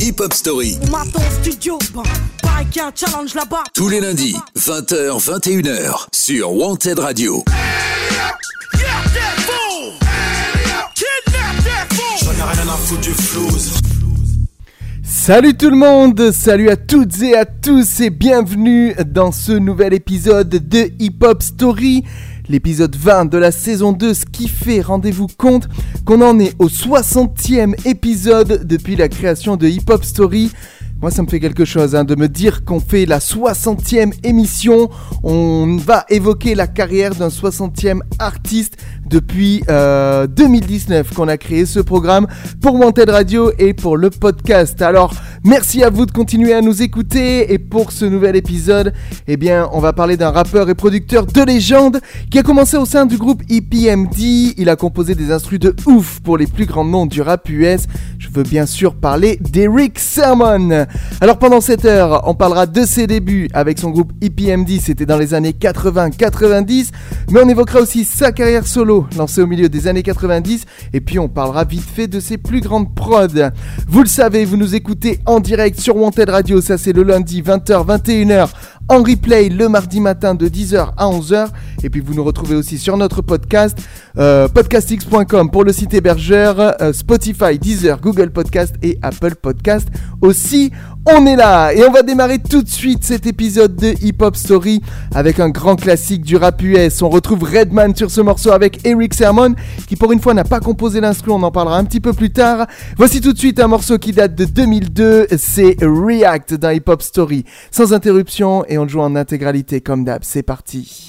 Hip Hop Story. Bah, bah, challenge Tous les lundis, 20h, 21h, sur Wanted Radio. Salut tout le monde, salut à toutes et à tous et bienvenue dans ce nouvel épisode de Hip Hop Story l'épisode 20 de la saison 2, ce qui fait, rendez-vous compte, qu'on en est au 60e épisode depuis la création de Hip Hop Story. Moi, ça me fait quelque chose hein, de me dire qu'on fait la 60e émission. On va évoquer la carrière d'un 60e artiste depuis 2019 euh, qu'on a créé ce programme pour Wanted Radio et pour le podcast. Alors, merci à vous de continuer à nous écouter et pour ce nouvel épisode, eh bien, on va parler d'un rappeur et producteur de légende qui a commencé au sein du groupe EPMD. Il a composé des instrus de ouf pour les plus grands noms du rap US. Je veux bien sûr parler d'Eric Sermon. Alors, pendant cette heure, on parlera de ses débuts avec son groupe EPMD. C'était dans les années 80-90, mais on évoquera aussi sa carrière solo lancé au milieu des années 90, et puis on parlera vite fait de ses plus grandes prods. Vous le savez, vous nous écoutez en direct sur Wanted Radio, ça c'est le lundi 20h-21h, en replay le mardi matin de 10h à 11h, et puis vous nous retrouvez aussi sur notre podcast, euh, podcastx.com pour le site hébergeur, euh, Spotify, Deezer, Google Podcast et Apple Podcast aussi. On est là et on va démarrer tout de suite cet épisode de Hip Hop Story avec un grand classique du rap US. On retrouve Redman sur ce morceau avec Eric Sermon qui pour une fois n'a pas composé l'instrument, on en parlera un petit peu plus tard. Voici tout de suite un morceau qui date de 2002, c'est React d'un Hip Hop Story. Sans interruption et on le joue en intégralité comme d'hab. C'est parti.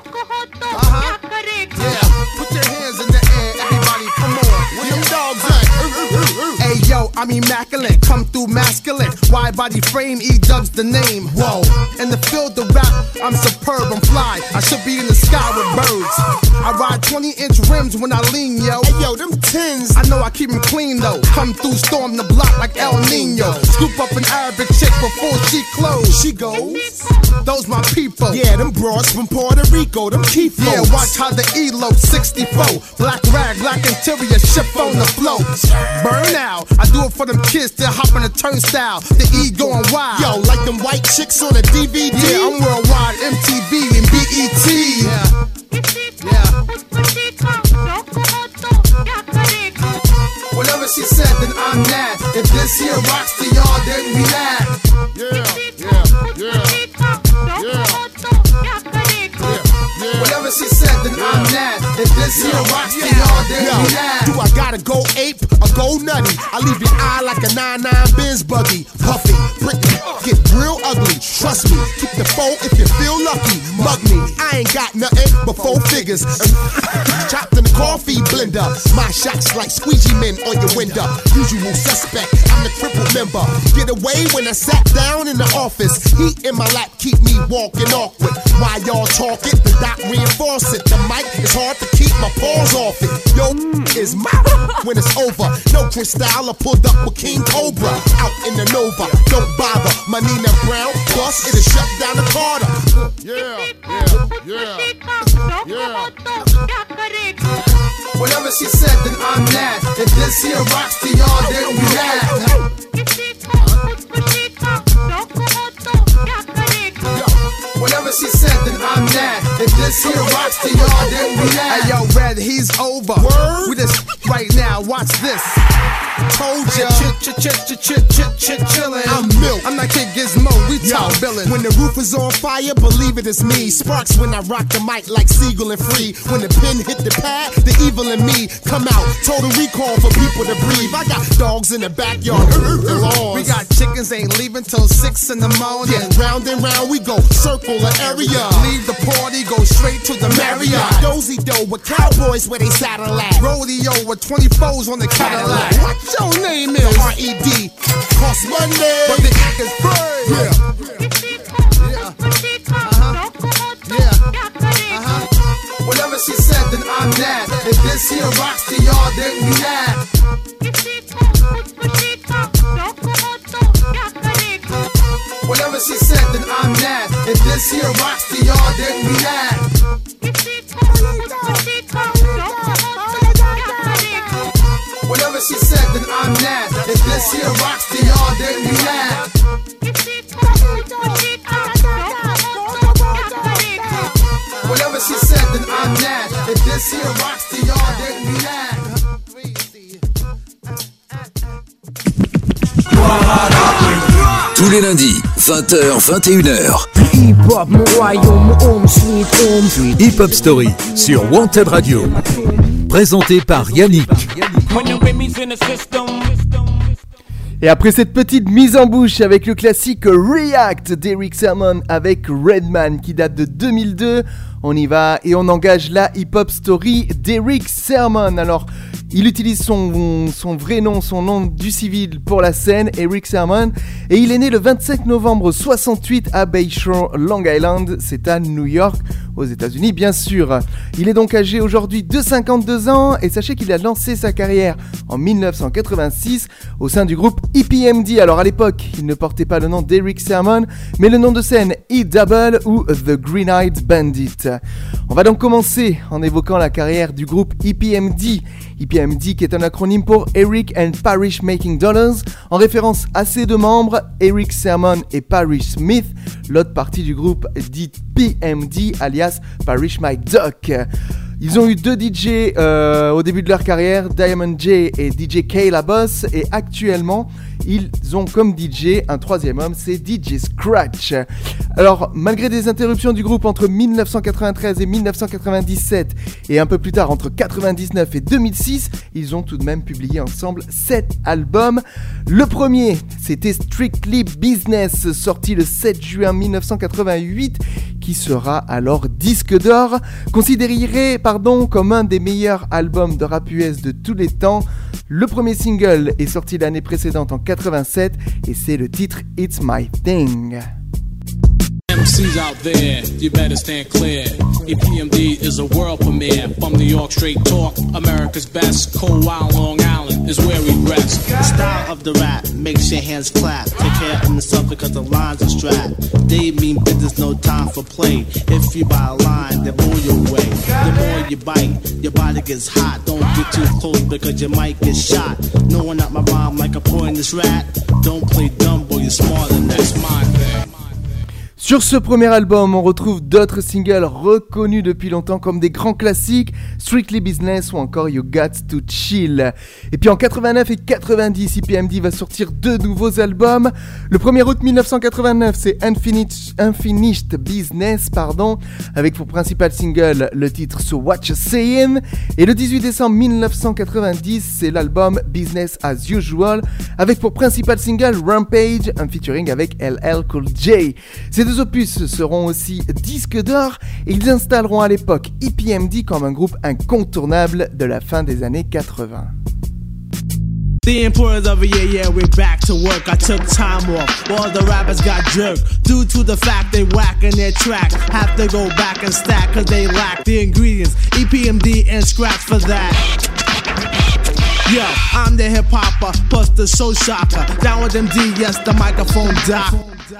Yo, I'm immaculate, come through masculine. Wide body frame, E dubs the name. Whoa, in the field of rap, I'm superb, I'm fly. I should be in the sky with birds. I ride 20 inch rims when I lean, yo. Hey, yo, them tins. I know I keep them clean, though. Come through, storm the block like El Nino. Scoop up an Arabic chick before she close. She goes, those my people. Yeah, them broads from Puerto Rico, them keep Yeah, watch how the ELO 64. Black rag, black interior, ship on the float. Burn out. I do it for them kids that hop on the turnstile. The E going wild. Yo, like them white chicks on a DVD. Yeah, I'm worldwide, MTV and BET. Yeah. Yeah. Whatever she said, then I'm that. If this here rocks to y'all, then we that. Yeah, yeah, yeah. Yeah. Whatever she said, then yeah. I'm mad. If this here rocks me all day, Yo, do I gotta go ape or go nutty? I leave your eye like a 9-9 Benz buggy. Puffy, prickly, get real ugly. Trust me, keep the phone if you feel lucky. Mug me, I ain't got nothing but four figures. Chopped in the coffee blender. My shots like squeegee men on your window. Usual suspect, I'm the crippled member. Get away when I sat down in the office. Heat in my lap keep me walking awkward. Why y'all talking? The not reinforce it. The mic is hard to keep my paws off it. Yo, is my when it's over. No Cristal, I pulled up with King Cobra out in the Nova. Don't bother, my Nina Brown. Plus, it'll shut down the Carter. Yeah, yeah, yeah, yeah. Whatever she said, then I'm mad. If this here rocks to y'all, then we not mad. If she said, then I'm that. If this here rocks to y'all, then we that. Hey, yo, Red, he's over. Word? We just right now. Watch this. Told ya. Chit, chit, chit, chit, chit, chit, chillin'. I'm milk. I'm not Kid Gizmo. We talk billin'. When the roof is on fire, believe it is me. Sparks when I rock the mic like Siegel and Free. When the pin hit the pad, the evil in me come out. Total recall for people to breathe. I got dogs in the backyard. we got chickens ain't leaving till six in the morning. round and round we go. Circle of area. Leave the party, go straight to the Marriott. Dozy dough with cowboys where they saddle at. Rodeo with 24s on the Cadillac. What your name is? R.E.D. Cost Monday, but the act is free. Yeah. Whatever she said, then I'm that. If this here rocks to y'all, then that. Whatever she said, then I'm mad. If this here rocks to y'all, then we mad. Whatever she said, then I'm mad. If this here rocks to y'all, then we mad. Whatever she said, then I'm mad. If this here rocks to y'all, then we mad. Tous les lundis, 20h, 21h. Hip-hop, Story sur Wanted Radio. Présenté par Yannick. Et après cette petite mise en bouche avec le classique React d'Eric Sermon avec Redman qui date de 2002, on y va et on engage la hip-hop story d'Eric Sermon. Alors, il utilise son, vrai nom, son nom du civil pour la scène, Eric Sermon, et il est né le 25 novembre 68 à Bayshore, Long Island, c'est à New York, aux États-Unis, bien sûr. Il est donc âgé aujourd'hui de 52 ans et sachez qu'il a lancé sa carrière en 1986 au sein du groupe EPMD. Alors à l'époque, il ne portait pas le nom d'Eric Sermon, mais le nom de scène E-Double ou The Green Eyed Bandit. On va donc commencer en évoquant la carrière du groupe EPMD. EPMD qui est un acronyme pour Eric and Parish Making Dollars, en référence à ses deux membres, Eric Sermon et Parish Smith, l'autre partie du groupe dit PMD, alias Parish My Duck. Ils ont eu deux DJ euh, au début de leur carrière, Diamond J et DJ K La Boss, et actuellement ils ont comme DJ un troisième homme, c'est DJ Scratch. Alors, malgré des interruptions du groupe entre 1993 et 1997, et un peu plus tard entre 1999 et 2006, ils ont tout de même publié ensemble 7 albums. Le premier, c'était Strictly Business, sorti le 7 juin 1988, qui sera alors disque d'or, considéré pardon, comme un des meilleurs albums de rap US de tous les temps. Le premier single est sorti l'année précédente en et c'est le titre It's My Thing. MCs out there, you better stand clear. EPMD is a world premiere. From New York, straight talk, America's best. Cold Wild Long Island is where we rest. The style of the rap makes your hands clap. Take care of yourself because the lines are strapped. They mean business, no time for play. If you buy a line, they blow you way. The more you bite, your body gets hot. Don't get too close because you might get shot. No one out my mom like a poisonous rat. Don't play dumb, boy, you're smarter than that. It's my thing. Sur ce premier album, on retrouve d'autres singles reconnus depuis longtemps comme des grands classiques, Strictly Business ou encore You Got to Chill. Et puis en 89 et 90, IPMD va sortir deux nouveaux albums. Le 1er août 1989, c'est Unfinished, Business, pardon, avec pour principal single le titre So What You Et le 18 décembre 1990, c'est l'album Business as Usual, avec pour principal single Rampage, un featuring avec LL Cool J. Deux opus seront aussi disques d'or et ils installeront à l'époque EPMD comme un groupe incontournable de la fin des années 80. The importance of it, yeah, yeah, we're back to work. I took time off, all the rappers got jerked. Due to the fact they whacking their track, have to go back and stack, cause they lack the ingredients, EPMD and scratch for that. Yo, I'm the hip hopper, plus the soul shocker. Down with them Ds, the microphone doc.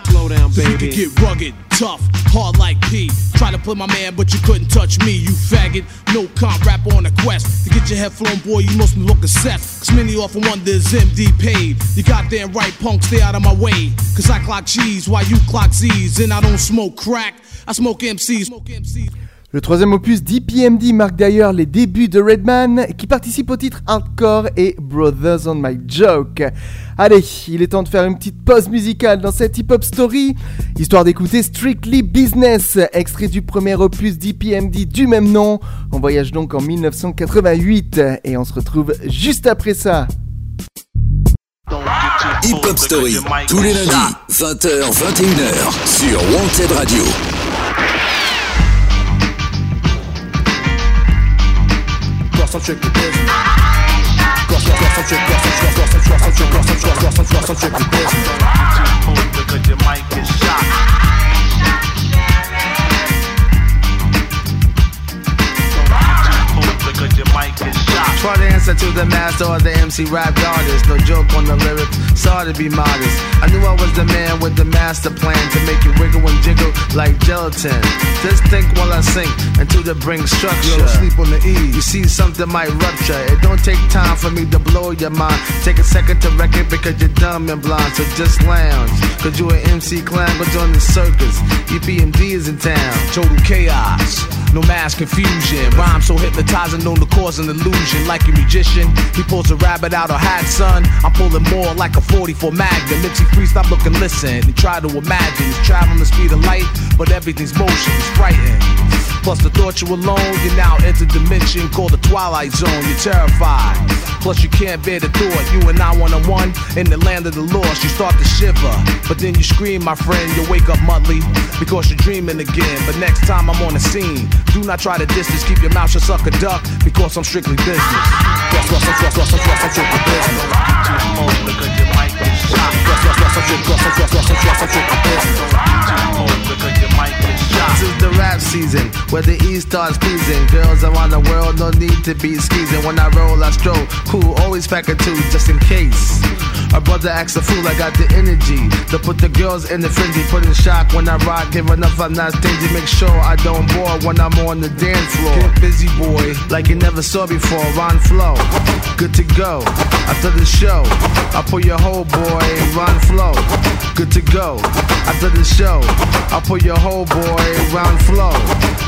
Slow down, baby. You can get rugged, tough, hard like P. Try to play my man, but you couldn't touch me, you faggot. No comp rapper on a quest. To get your head flown, boy, you must be looking set. Cause many often wonder is MD paid. You damn right, punk, stay out of my way. Cause I clock G's while you clock Z's. And I don't smoke crack, I smoke MCs. I smoke MCs. Le troisième opus d'EPMD marque d'ailleurs les débuts de Redman, qui participe au titre Hardcore et Brothers on My Joke. Allez, il est temps de faire une petite pause musicale dans cette hip-hop story, histoire d'écouter Strictly Business, extrait du premier opus d'EPMD du même nom. On voyage donc en 1988 et on se retrouve juste après ça. Hip Hop Story, tous les lundis, 20h-21h, sur Wanted Radio. concentric with this. Concentric, concentric, concentric, concentric, some chick, with this. too move because your mic is shot. Try to answer to the master or the MC rap artist. No joke on the lyrics, sorry to be modest. I knew I was the man with the master plan to make you wiggle and jiggle like gelatin. Just think while I sink into the brink structure. Yo, sleep on the E. You see something might rupture. It don't take time for me to blow your mind. Take a second to wreck it because you're dumb and blind. So just lounge. Cause you an MC clown, go join the circus. EPMD is in town. Total chaos. No mass confusion. Rhyme so hypnotizing, known to cause an illusion like a magician. He pulls a rabbit out of hat, son. I'm pulling more like a 44 Magnum. Nipsey Free, stop looking, listen, and try to imagine. He's traveling the speed of light, but everything's motion, it's frightening. Plus the thought you were alone, you now enter dimension called the twilight zone. You're terrified. Plus you can't bear the thought. You and I one on one in the land of the lost. You start to shiver, but then you scream, my friend. You wake up monthly because you're dreaming again. But next time I'm on the scene, do not try to distance. Keep your mouth shut, suck a duck, because I'm strictly business season where the east starts pleasing. Girls around the world, no need to be skeezing. When I roll, I stroll. Cool, always pack a two just in case. A brother acts a fool, I got the energy to put the girls in the frenzy. Put in shock when I rock, give enough, I'm not stingy. Make sure I don't bore when I'm on the dance floor. Get busy, boy, like you never saw before. Ron Flow, good to go. After the show, I pull your whole boy, Ron Flow, good to go. After the show, I pull your whole boy, Ron Flow,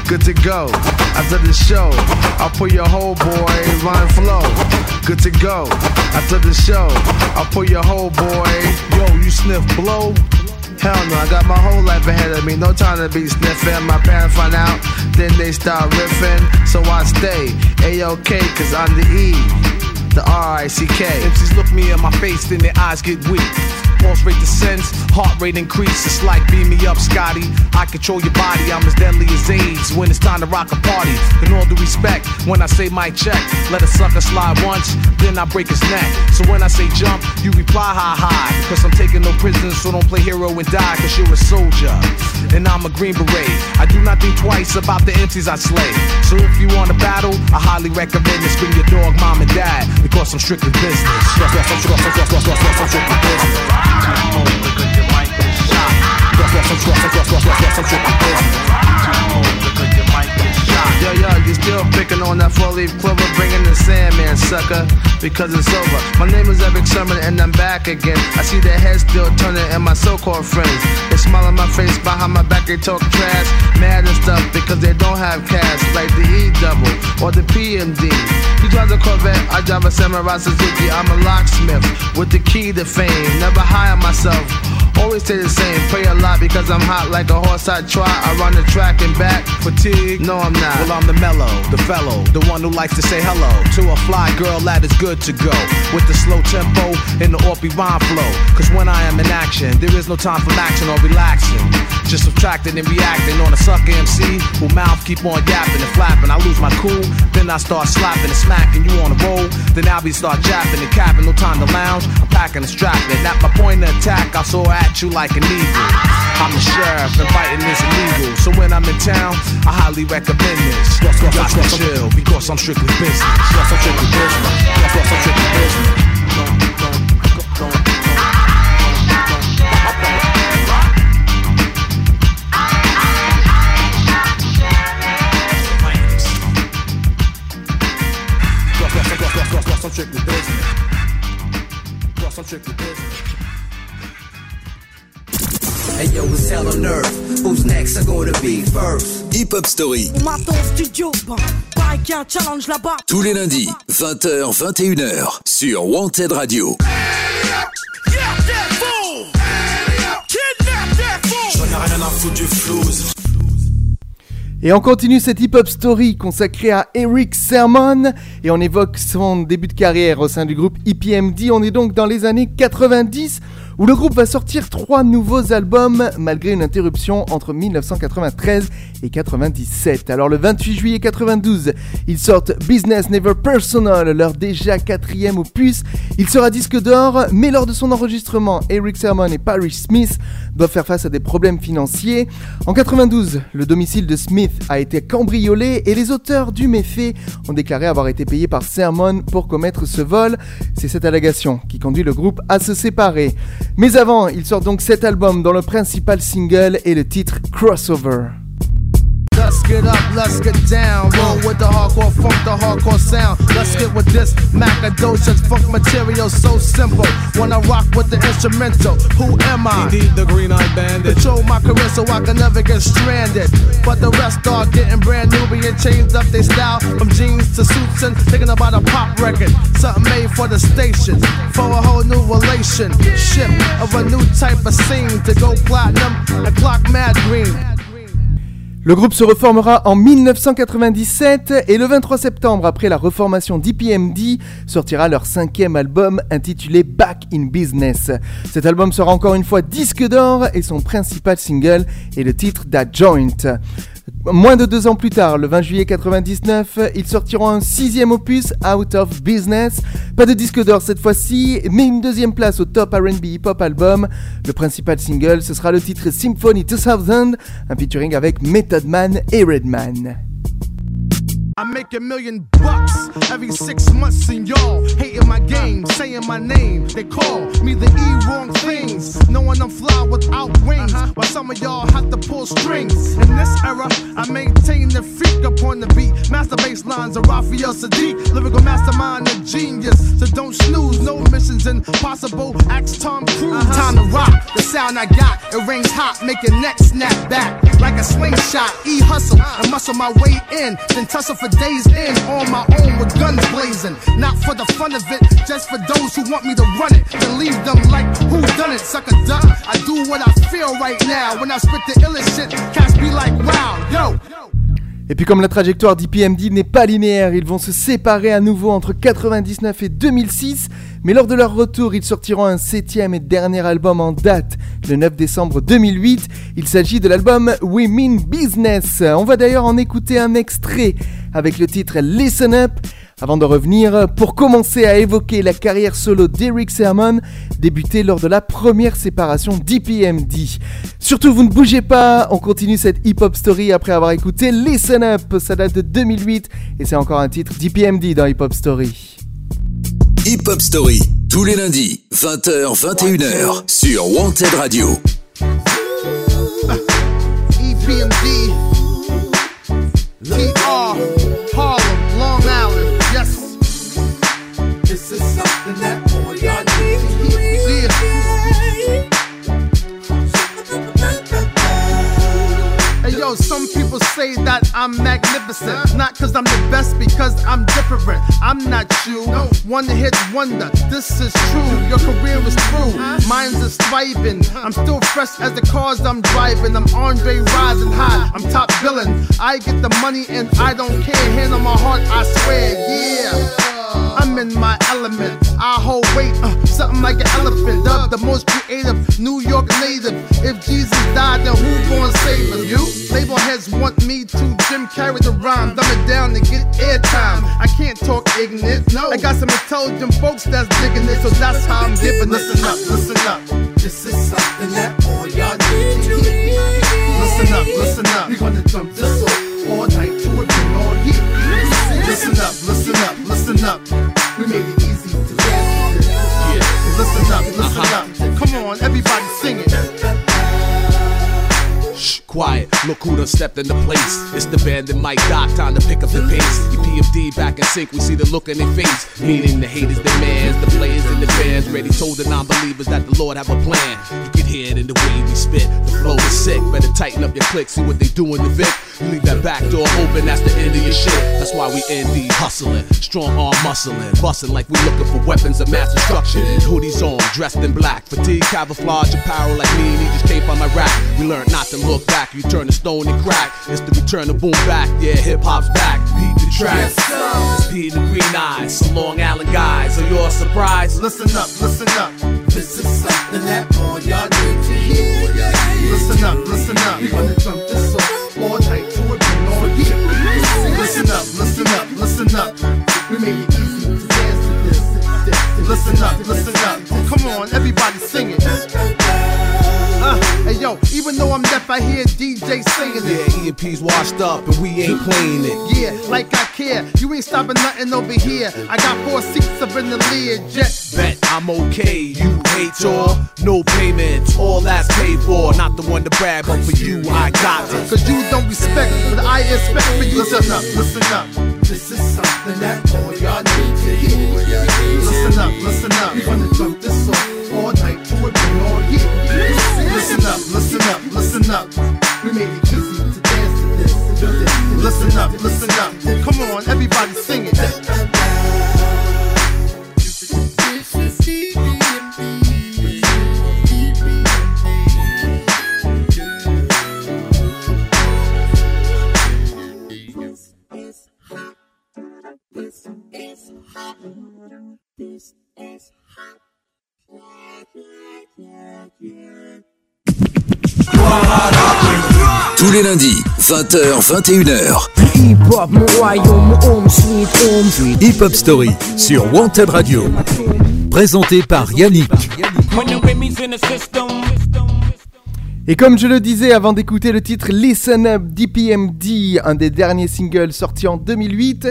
good to go. After the show, I pull your whole boy, Ron Flow, good to go. After the show, I pull your whole boy. Yo, you sniff blow? Hell no, I got my whole life ahead of me. No time to be sniffing. My parents find out, then they start riffing. So I stay A-OK, cause I'm the E, the R-I-C-K. If she's look me in my face, then their eyes get weak pulse rate descends, heart rate increases. Like beam me up, Scotty. I control your body. I'm as deadly as AIDS when it's time to rock a party. In all due respect, when I say my check, let a sucker slide once, then I break his neck. So when I say jump, you reply hi hi. Cause I'm taking no prisoners, so don't play hero and die. Cause you're a soldier, and I'm a Green Beret. I do not think twice about the empties I slay. So if you want to battle, I highly recommend this. Bring your dog, mom, and dad. Because I'm strictly business because it's over. My name is Erick Sermon and I'm back again. I see their heads still turning and my so-called friends. They smile on my face behind my back, they talk trash, mad and stuff because they don't have cash like the E double or the PMD. He drives a Corvette, I drive a Samurai Suzuki. I'm a locksmith with the key to fame. Never hire myself Always stay the same, pray a lot because I'm hot like a horse I try. I run the track and back. Fatigue? No, I'm not. Well, I'm the mellow, the fellow, the one who likes to say hello to a fly girl that is good to go. With the slow tempo and the orpy rhyme flow. Cause when I am in action, there is no time for action or relaxing. Just subtracting and reacting on a sucker MC who mouth keep on yapping and flapping. I lose my cool, then I start slapping and smacking you on the roll. Then I'll be start japping and capping. No time to lounge, I'm packing and strapping. At my point of attack, I saw action at you like an eagle. I'm the sheriff and fighting is illegal. So when I'm in town, I highly recommend this. Cross, cross, cross, cross, chill because I'm strictly business. Cross, I'm strictly business. Cross, I'm strictly business. I'm business. Cross, I'm strictly business. first? Hip Hop Story. studio, ben, challenge Tous les lundis, 20h, 21h, sur Wanted Radio. et on continue cette hip-hop story consacrée à Eric Sermon et on évoque son début de carrière au sein du groupe EPMD. On est donc dans les années 90 où le groupe va sortir trois nouveaux albums malgré une interruption entre 1993 et 97. Alors le 28 juillet 92, ils sortent Business Never Personal, leur déjà quatrième opus. Il sera disque d'or, mais lors de son enregistrement, Eric Sermon et Paris Smith doivent faire face à des problèmes financiers. En 92, le domicile de Smith a été cambriolé et les auteurs du méfait ont déclaré avoir été payés par Sermon pour commettre ce vol. C'est cette allégation qui conduit le groupe à se séparer. Mais avant, il sort donc cet album dont le principal single est le titre Crossover. Let's get up, let's get down. Roll with the hardcore funk, the hardcore sound. Let's get with this Macadocious funk material, so simple. When I rock with the instrumental, who am I? Indeed, the green eyed bandit. Control my career so I can never get stranded. But the rest are getting brand new, being changed up their style from jeans to suits and thinking about a pop record. Something made for the station, for a whole new relationship of a new type of scene to go platinum and clock mad green. Le groupe se reformera en 1997 et le 23 septembre, après la reformation d'EPMD, sortira leur cinquième album intitulé Back in Business. Cet album sera encore une fois disque d'or et son principal single est le titre d'adjoint Joint. Moins de deux ans plus tard, le 20 juillet 99, ils sortiront un sixième opus, Out of Business. Pas de disque d'or cette fois-ci, mais une deuxième place au top RB hip-hop album. Le principal single, ce sera le titre Symphony 2000, un featuring avec Method Man et Redman. I make a million bucks every six months, and y'all hating my game, saying my name. They call me the E wrong things, knowing I'm fly without wings. Uh-huh. While some of y'all have to pull strings. In this era, I maintain the freak upon the beat. Master bass lines of Raphael Saadiq, lyrical mastermind and genius. So don't snooze, no missions impossible. Axe Tom Cruise, uh-huh. time to rock. The sound I got, it rings hot, make your neck snap back like a slingshot. E hustle, and muscle my way in, then tussle Et puis comme la trajectoire d'IPMD n'est pas linéaire, ils vont se séparer à nouveau entre 99 et 2006, mais lors de leur retour, ils sortiront un septième et dernier album en date, le 9 décembre 2008. Il s'agit de l'album Women Business. On va d'ailleurs en écouter un extrait avec le titre Listen Up. Avant de revenir, pour commencer à évoquer la carrière solo d'Eric Sermon, débutée lors de la première séparation d'EPMD. Surtout, vous ne bougez pas, on continue cette hip-hop story après avoir écouté Listen Up, ça date de 2008 et c'est encore un titre d'EPMD dans Hip-Hop Story. Hip-Hop Story, tous les lundis, 20h, 21h, sur Wanted Radio. Ah. know some people say that I'm magnificent. Not cause I'm the best, because I'm different. I'm not you. One hit wonder, this is true. Your career is through, mine's is thriving. I'm still fresh as the cars I'm driving. I'm Andre rising high, I'm top villain. I get the money and I don't care. Hand on my heart, I swear, yeah. I'm in my element. I hold weight, uh, something like an elephant. the most creative New York native. If Jesus died, then who gon' rhyme, carry the rhyme. Dumb it down to get airtime. I can't talk ignorance. No, I got some intelligent folks that's digging it, so that's how I'm giving. Listen up, listen up. This is Look who done stepped the place. It's the band and Mike Doc, time to pick up the pace. PFD back in sync, we see the look in their face. Meaning the haters, the mans, the players, and the fans. Ready told the non believers that the Lord have a plan and the way we spit. The flow is sick, better tighten up your click, see what they in the Vic. You leave that back door open, that's the end of your shit. That's why we indie hustling, strong arm muscling, busting like we looking for weapons of mass destruction. Hoodies on, dressed in black, fatigue, camouflage, apparel like me, and he just came my rack. We learned not to look back, you turn the stone and crack. It's the return of boom back, yeah, hip hop's back. Beat the tracks, it's Pete and Green Eyes, some Long Island guys. Are you all surprised? Listen up, listen up. This is something that boy y'all need to hear. Listen up, listen up. We wanna jump this up, all night to a bring on year. Listen up, listen up, listen up. We made it easy to dance to this. Listen up, listen up. Come on, everybody sing it yo, even though I'm deaf, I hear DJ singing it. Yeah, e washed up and we ain't playing it. Yeah, like I care. You ain't stopping nothing over here. I got four seats up in the learjet. Bet I'm okay, you hate y'all. No payments, all that's paid for. Not the one to brag, but for you, I got it. Cause you don't respect, but I expect for you. Listen up, listen up. This is something. Lundi, 20h-21h. Hip-hop, Story sur Wanted Radio. Présenté par Yannick. Et comme je le disais avant d'écouter le titre Listen Up DPMD, un des derniers singles sortis en 2008,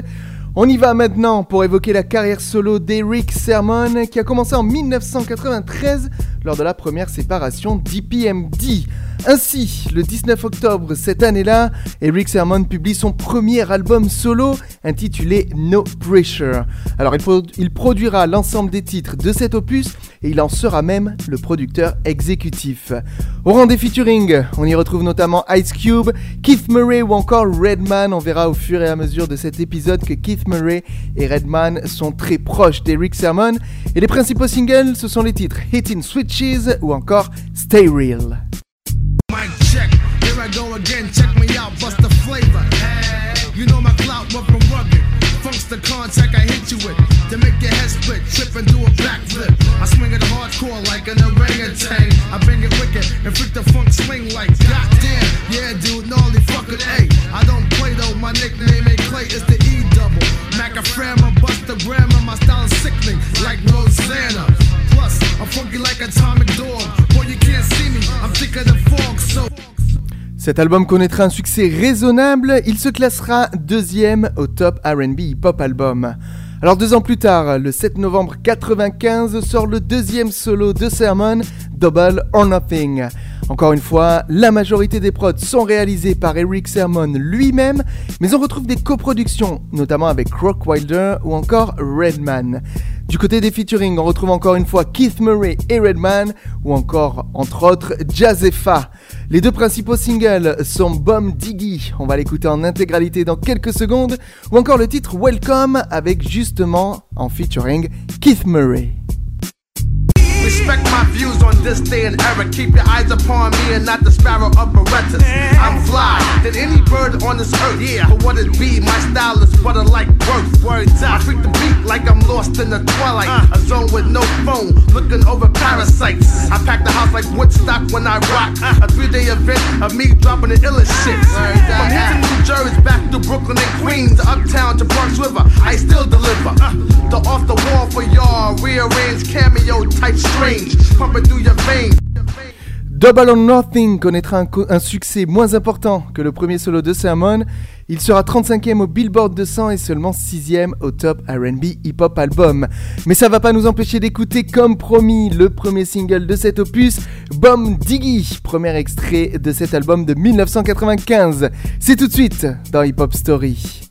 on y va maintenant pour évoquer la carrière solo d'Eric Sermon qui a commencé en 1993 lors de la première séparation DPMD. Ainsi, le 19 octobre cette année-là, Eric Sermon publie son premier album solo intitulé No Pressure. Alors il, produira l'ensemble des titres de cet opus et il en sera même le producteur exécutif. Au rang des featuring, on y retrouve notamment Ice Cube, Keith Murray ou encore Redman. On verra au fur et à mesure de cet épisode que Keith Murray et Redman sont très proches d'Eric Sermon et les principaux singles ce sont les titres Hitting Switches ou encore Stay Real. go again, check me out, bust the flavor. you know my clout, rough from rugged. Funk's the contact I hit you with to make your head split, trip and do a backflip. I swing it hardcore like an orangutan. I bring it wicked and freak the funk swing like goddamn. Yeah, dude, gnarly fucking A. I don't play though, my nickname ain't Clay, it's the E double. Macaframa, bust the grammar, my style is sickening like Rosanna. Plus, I'm funky like atomic door. Cet album connaîtra un succès raisonnable, il se classera deuxième au top RB Pop hop Album. Alors deux ans plus tard, le 7 novembre 95, sort le deuxième solo de Sermon, Double or Nothing. Encore une fois, la majorité des prods sont réalisés par Eric Sermon lui-même, mais on retrouve des coproductions, notamment avec Rock Wilder ou encore Redman. Du côté des featuring, on retrouve encore une fois Keith Murray et Redman, ou encore, entre autres, Jazzefa. Les deux principaux singles sont Bomb Diggy, on va l'écouter en intégralité dans quelques secondes, ou encore le titre Welcome avec justement en featuring Keith Murray. Respect my views on this day and era. Keep your eyes upon me and not the sparrow of Berettas. I'm fly than any bird on this earth. Yeah, but what it be, my style is butter like worth. Words treat the beat like I'm lost in the twilight. Uh. A zone with no phone, looking over parasites. I pack the house like Woodstock when I rock. Uh. A three day event of me dropping the illest shit. From here to New Jersey, back to Brooklyn and Queens, uptown to Bronx River, I still deliver. Uh. The off the wall for y'all, rearrange cameo type shit. Double or Nothing connaîtra un, succès moins important que le premier solo de Sermon. Il sera 35e au Billboard 200 et seulement 6e au top RB Hip Hop Album. Mais ça va pas nous empêcher d'écouter, comme promis, le premier single de cet opus, Bomb Diggy, premier extrait de cet album de 1995. C'est tout de suite dans Hip Hop Story.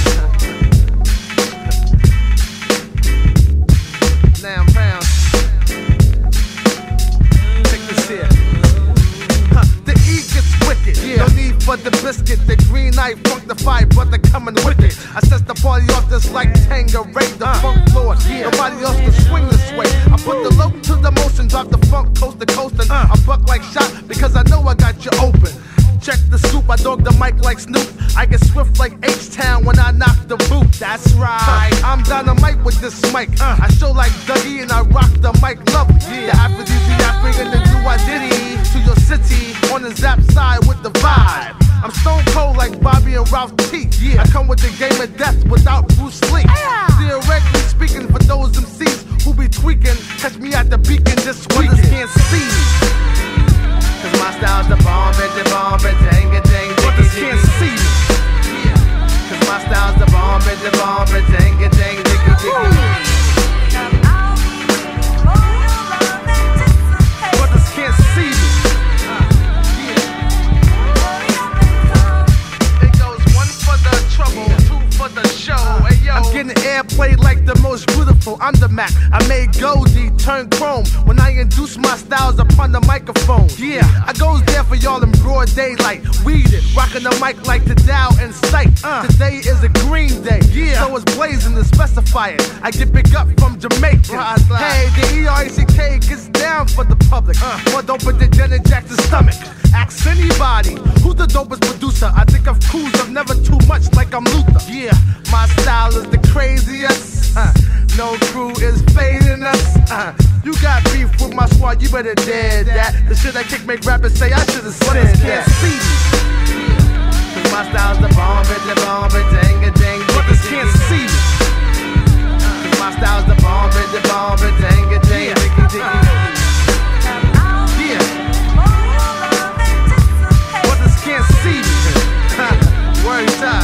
for the biscuit, the green light, funk the fire, brother coming with it. I set the party off just like Tanqueray, the funk lord. Nobody else can swing this way. I put the low to the motion, drop the funk coast to coast, and I buck like shot because I know I got you open. Check the scoop, I dog the mic like Snoop. I get swift like H-Town when I knock the boot. That's right. Huh. I'm dynamite with this mic. Uh. I show like Dougie and I rock the mic lovely. Yeah. The aphrodisiac bringing the new identity to your city on the zap side with the vibe. I'm stone cold like Bobby and Ralph T. Yeah. I come with the game of death without Bruce Lee. Yeah. speaking, for those MCs who be tweaking, catch me at the beacon just weekend. Can't see. Cause my style's the bomb, bitch, the bomb, bitch, dang, it dang, Brothers can't see me. Cause my style's the bomb, bitch, the bomb, bitch, dang, dang, dang, dang, dang. in the air, play like the most beautiful. I'm the Mac. I made Goldie turn chrome when I induce my styles upon the microphone. Yeah, I goes there for y'all in broad daylight. Weeded, rocking the mic like the Dow and sight. Uh, today is a green day was blazing to specify it. I get picked up from Jamaica. Hey, the ERCK gets down for the public. Uh. don't put the than Janet Jackson's stomach. Ask anybody who's the dopest producer. I think of coos of never too much, like I'm Luther. Yeah, my style is the craziest. Uh, no crew is fading us. Uh, you got beef with my squad, you better dead that. The shit I kick make rappers say I should've said that. Cause my style's the bomb, bitch, the bomb, bitch, dang, ding. Brothers can't see me. Cause my style's the bomb, bitch, the bomb, bitch, ding dang, ding. dang. Yeah. Brothers can't see me. Words up.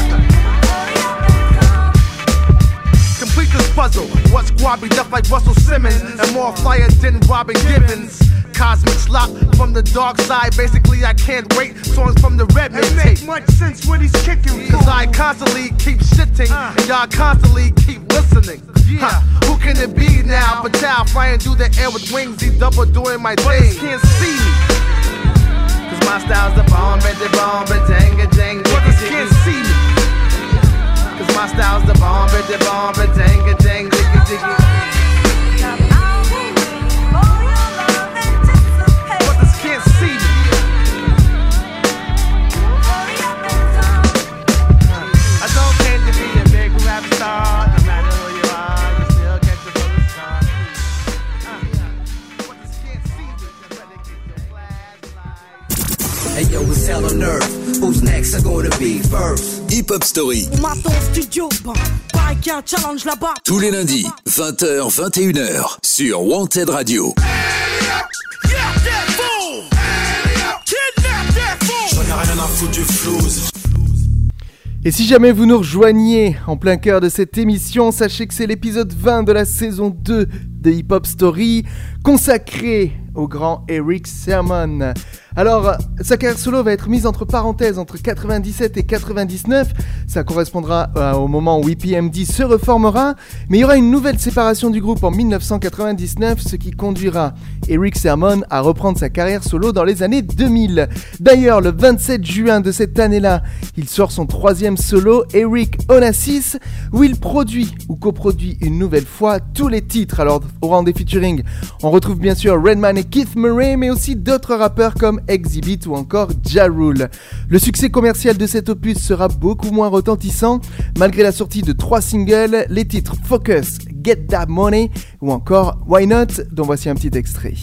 complete this puzzle. What's squabby, deaf like Russell Simmons, and more flyer than Robin Givens cosmic slop from the dark side. Basically, I can't wait. Songs from the red man make much sense what he's kicking. Cause I constantly keep shitting, uh. and y'all constantly keep listening. Yeah. Huh. Who can it be now? But child flying through the air with wings, he double doing my thing. Can't see me. Cause my style's the bomb, and the bomb, and dang, and dang. Brothers can't see me. Cause my style's the bomb, and the bomb, and dang, and dang, diggy, diggy. Hey yo, Who's next are gonna be first? Hip Hop Story. studio, bah, bah, challenge Tous les lundis, 20h, 21h, sur Wanted Radio. Et si jamais vous nous rejoignez en plein cœur de cette émission, sachez que c'est l'épisode 20 de la saison 2 de Hip Hop Story, consacré au grand Eric Sermon. Alors, sa carrière solo va être mise entre parenthèses entre 97 et 99. Ça correspondra euh, au moment où EPMD se reformera. Mais il y aura une nouvelle séparation du groupe en 1999, ce qui conduira Eric Sermon à reprendre sa carrière solo dans les années 2000. D'ailleurs, le 27 juin de cette année-là, il sort son troisième solo, Eric Onassis, où il produit ou coproduit une nouvelle fois tous les titres. Alors, au rang des featuring, on retrouve bien sûr Redman et Keith Murray, mais aussi d'autres rappeurs comme Exhibit ou encore Ja Rule. Le succès commercial de cet opus sera beaucoup moins retentissant malgré la sortie de trois singles, les titres Focus, Get That Money ou encore Why Not dont voici un petit extrait.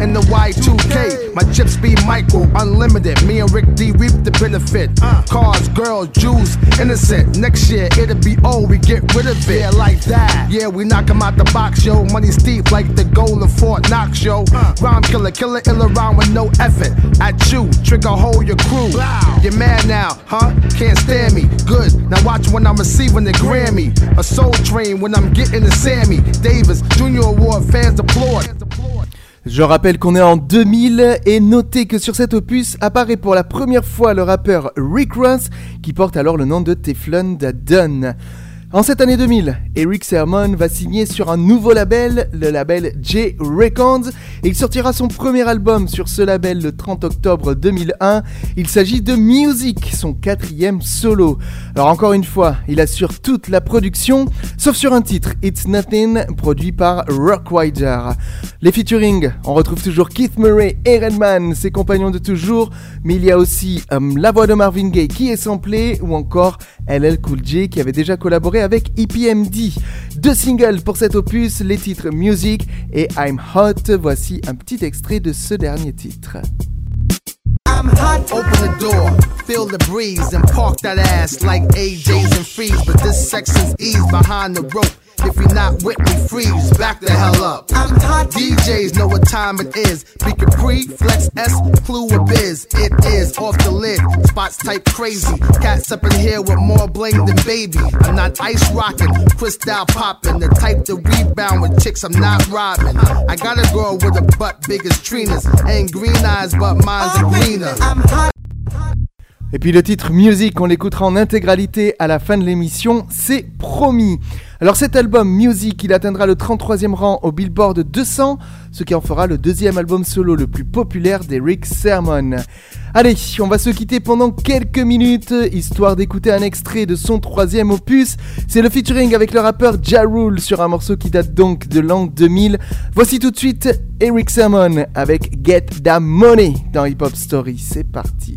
in the Y2K. My chips be Michael, unlimited. Me and Rick D reap the benefit. Cars, girls, Jews, innocent. Next year it'll be old, we get rid of it. Yeah, like that. Yeah, we knock 'em out the box, yo. Money steep like the goal of Fort Knox, yo. Rhyme killer, killer ill around with no effort. At you, trigger hold your crew. You're mad now, huh? Can't stand me. Good, now watch when I'm receiving the Grammy. A soul train when I'm getting the Sammy Davis Junior Award fans applaud. Je rappelle qu'on est en 2000 et notez que sur cet opus apparaît pour la première fois le rappeur Rick Ross qui porte alors le nom de Teflon Dunn. En cette année 2000, Eric Sermon va signer sur un nouveau label, le label J Records, et il sortira son premier album sur ce label le 30 octobre 2001. Il s'agit de Music, son quatrième solo. Alors encore une fois, il assure toute la production, sauf sur un titre, It's Nothing, produit par Rock Les featuring, on retrouve toujours Keith Murray et Redman, ses compagnons de toujours, mais il y a aussi euh, la voix de Marvin Gaye qui est samplée, ou encore LL Cool J qui avait déjà collaboré avec EPMD. Deux singles pour cet opus, les titres Music et I'm Hot. Voici un petit extrait de ce dernier titre. I'm hot, open the door, feel the breeze and park that ass like AJs and freeze. But this is ease behind the rope. If you're not with me, freeze, back the hell up. I'm taught DJs know what time it is. Be Capri, Flex S, Clue or Biz. It is off the lid, spots type crazy. Cats up in here with more bling than baby. I'm not ice rocking, crystal popping. The type to rebound with chicks I'm not robbing. I got a girl with a butt big as Trina's. Ain't green eyes, but mine's oh, a greener. I'm Et puis le titre musique, on l'écoutera en intégralité à la fin de l'émission, c'est promis. Alors cet album Music, il atteindra le 33e rang au Billboard 200, ce qui en fera le deuxième album solo le plus populaire d'Eric Sermon. Allez, on va se quitter pendant quelques minutes, histoire d'écouter un extrait de son troisième opus. C'est le featuring avec le rappeur Ja Rule sur un morceau qui date donc de l'an 2000. Voici tout de suite Eric Sermon avec Get That Money dans Hip Hop Story. C'est parti.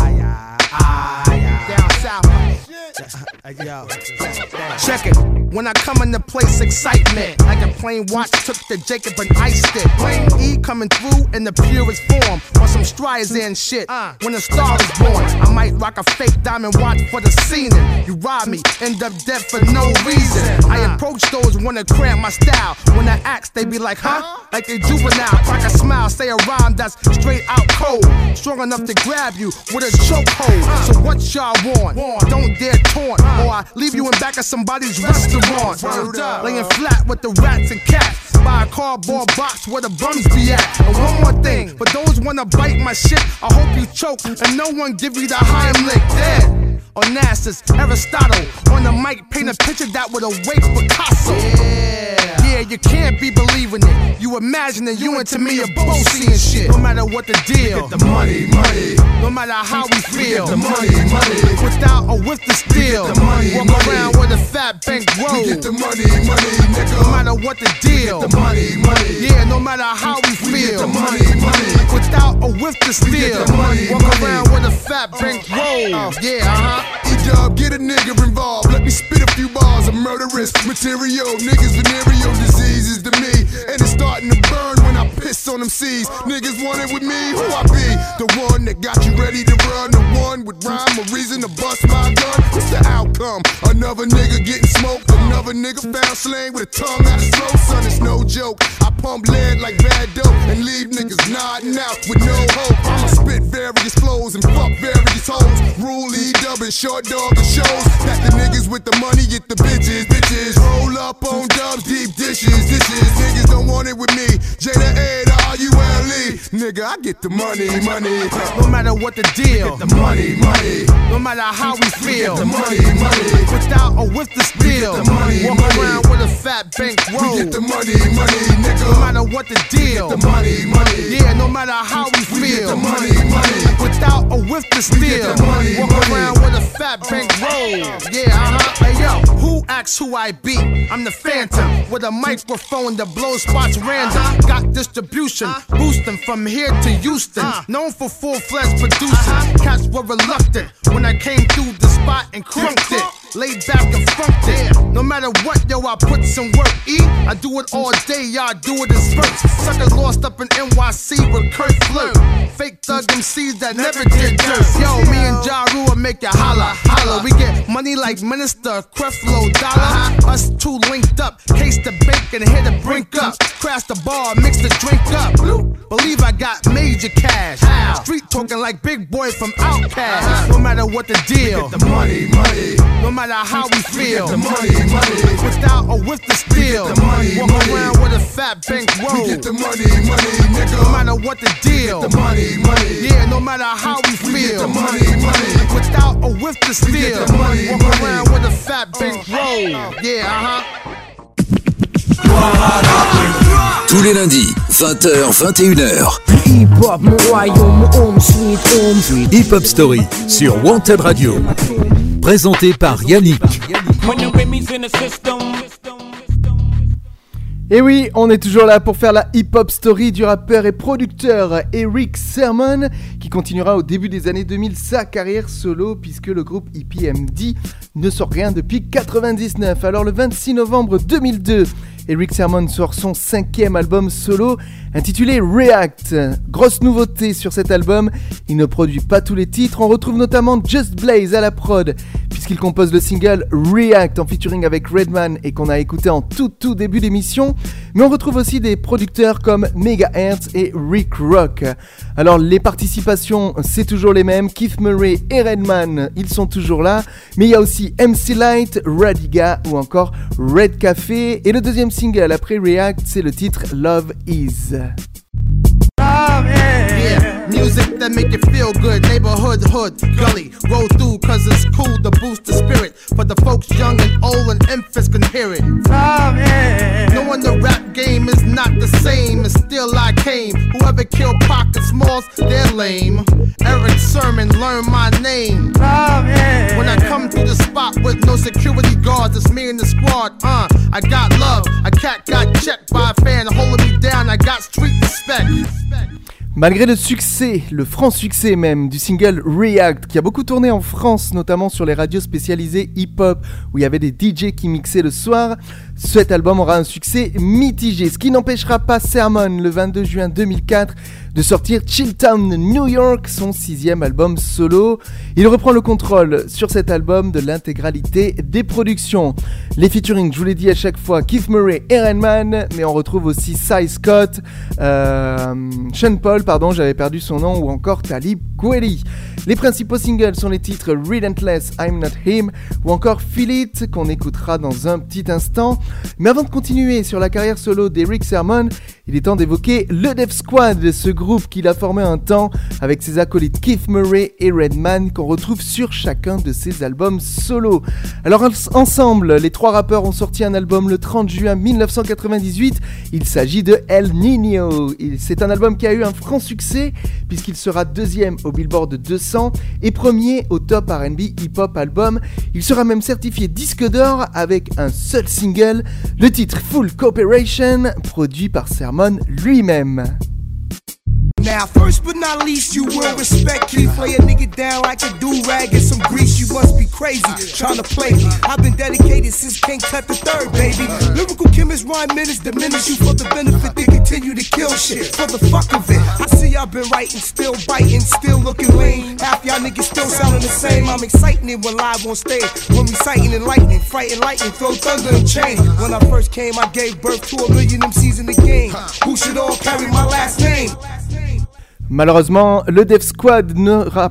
check it. When I come in the place, excitement. Like a plain watch, took the Jacob and iced it. Plain E coming through in the purest form. On some striers and shit. Uh. When a star is born, I might rock a fake diamond watch for the scene. You rob me, end up dead for no reason. I uh. approach those wanna cramp my style. When I ask, they be like, huh? Like they juvenile. Crack a smile, say a rhyme that's straight out cold. Strong enough to grab you with a chokehold. Uh. So what y'all want? Don't dare taunt or I leave you in back of somebody's restaurant. Laying flat with the rats and cats. by a cardboard box where the bums be at. And one more thing, for those wanna bite my shit, I hope you choke and no one give you the Heimlich dead Onassis, Aristotle. On the mic, paint a picture that would awake Picasso. Yeah yeah, you can't be believing it. You imagining you and me are both seeing shit. No matter what the deal, get the money, money. No matter how we feel, we get the money, money. Without or with the steal, the money, walk money. around with a fat bank roll. Get the money, money, nigga. No matter what the deal, We get the money, money. Yeah, no matter how we, feel. we get the money, money. Without or with the steal, the money, walk money. around with a fat bank uh, roll. Uh, yeah, uh huh. E-Dub, get a nigga involved. Let me spit a few bars of murderous material, niggas venereal Diseases to me, and it's starting to burn when I piss on them seas. Niggas want it with me, who I be? The one that got you ready to run, the one with rhyme, a reason to bust my gun. What's the outcome? Another nigga getting smoked, another nigga found slain with a tongue out of throat. Son, it's no joke. I pump lead like bad dope and leave niggas nodding out with no hope. I'ma spit various flows and fuck various hoes. Rule E-Dub and short dog and shows that the niggas with the money get the bitches dishes, dishes. Niggas don't want it with me. Jada A nigga, I get the money, money. No matter what the deal, get the money, money. No matter how we feel, get the money, money. Without or with the steal, the money, walk money. around with a fat bank roll. We get the money, money, nigga. No matter what the deal, get the money, money. Yeah, no matter how we, feel. we get the money, money. Without or with the steal, the money, walk money. around with a fat bank roll. Yeah, uh huh. Hey yo, who acts who I be? I'm the phantom with a microphone that blows spots random. Got distribution, boosting from here to Houston, uh. known for full fledged producing. Uh-huh. Cats were reluctant when I came through the spot and crunked it. Uh-huh laid back and funk there. No matter what, yo, I put some work. E, I do it all day, y'all do it in spurts. Suckers lost up in NYC with Kurt Flirt. Fake thug MCs that never did dirt. Yo, me and Ja Rule make it holla, holla. We get money like Minister Creflo Dollar. Uh-huh. Us two linked up, case the bacon, hit the brink up. Crash the bar, mix the drink up. Believe I got major cash. Street talking like big boy from uh-huh. Outkast. No matter what the deal. the money, money. No how we feel. with the steel. fat bank the money, what the deal. Yeah, no matter how we, feel. with the fat bank uh, Yeah, uh huh. Tous les lundis, 20h-21h. Hip Hop, Hip Hop Story sur Wanted Radio présenté par Yannick. Et oui, on est toujours là pour faire la hip-hop story du rappeur et producteur Eric Sermon, qui continuera au début des années 2000 sa carrière solo, puisque le groupe EPMD ne sort rien depuis 99. Alors le 26 novembre 2002, Eric Sermon sort son cinquième album solo intitulé React. Grosse nouveauté sur cet album, il ne produit pas tous les titres, on retrouve notamment Just Blaze à la prod, puisqu'il compose le single React en featuring avec Redman et qu'on a écouté en tout tout début d'émission. Mais on retrouve aussi des producteurs comme Mega Megahertz et Rick Rock. Alors les participations, c'est toujours les mêmes. Keith Murray et Redman, ils sont toujours là. Mais il y a aussi MC Light, Radiga ou encore Red Café. Et le deuxième single après React, c'est le titre Love Is. music that make you feel good. Neighborhood, hood, gully, roll through, cause it's cool to boost the spirit. For the folks young and old and infants can hear it. Tommy. Knowing the rap game is not the same, and still I came. Whoever killed Pocket Smalls, they're lame. Erick Sermon, learn my name. Tommy. When I come to the spot with no security guards, it's me and the squad, uh. I got love, a cat got checked by a fan holding me down, I got street respect. Malgré le succès, le franc succès même du single React, qui a beaucoup tourné en France, notamment sur les radios spécialisées hip-hop, où il y avait des DJ qui mixaient le soir, cet album aura un succès mitigé, ce qui n'empêchera pas Sermon, le 22 juin 2004, de sortir Chilltown New York, son sixième album solo. Il reprend le contrôle sur cet album de l'intégralité des productions. Les featuring, je vous l'ai dit à chaque fois, Keith Murray et mais on retrouve aussi Cy Scott, euh, Sean Paul, pardon, j'avais perdu son nom, ou encore Talib Kweli. Les principaux singles sont les titres Relentless, I'm Not Him, ou encore Feel It, qu'on écoutera dans un petit instant. Mais avant de continuer sur la carrière solo d'Eric Sermon, il est temps d'évoquer le Death Squad, ce groupe qu'il a formé un temps avec ses acolytes Keith Murray et Redman qu'on retrouve sur chacun de ses albums solo. Alors ensemble, les trois rappeurs ont sorti un album le 30 juin 1998. Il s'agit de El Nino. C'est un album qui a eu un franc succès puisqu'il sera deuxième au Billboard 200 et premier au top R&B hip-hop album. Il sera même certifié disque d'or avec un seul single, le titre Full Cooperation, produit par Sermon lui-même. Now, first but not least, you will respectfully play a nigga down like a do rag and some grease. You must be crazy trying to play me. I've been dedicated since King Tut the third, baby. Lyrical chemist, rhyme minutes diminish you for the benefit. They continue to kill shit for the fuck of it. I see y'all been writing, still biting, still looking lean. Half y'all niggas still sounding the same. I'm exciting it when live on stage. When we sighting and lightning, fighting lightning, throw thunder and chain. When I first came, I gave birth to a million MCs in the game. Who should all carry my last name? Malheureusement, le Dev Squad n'aura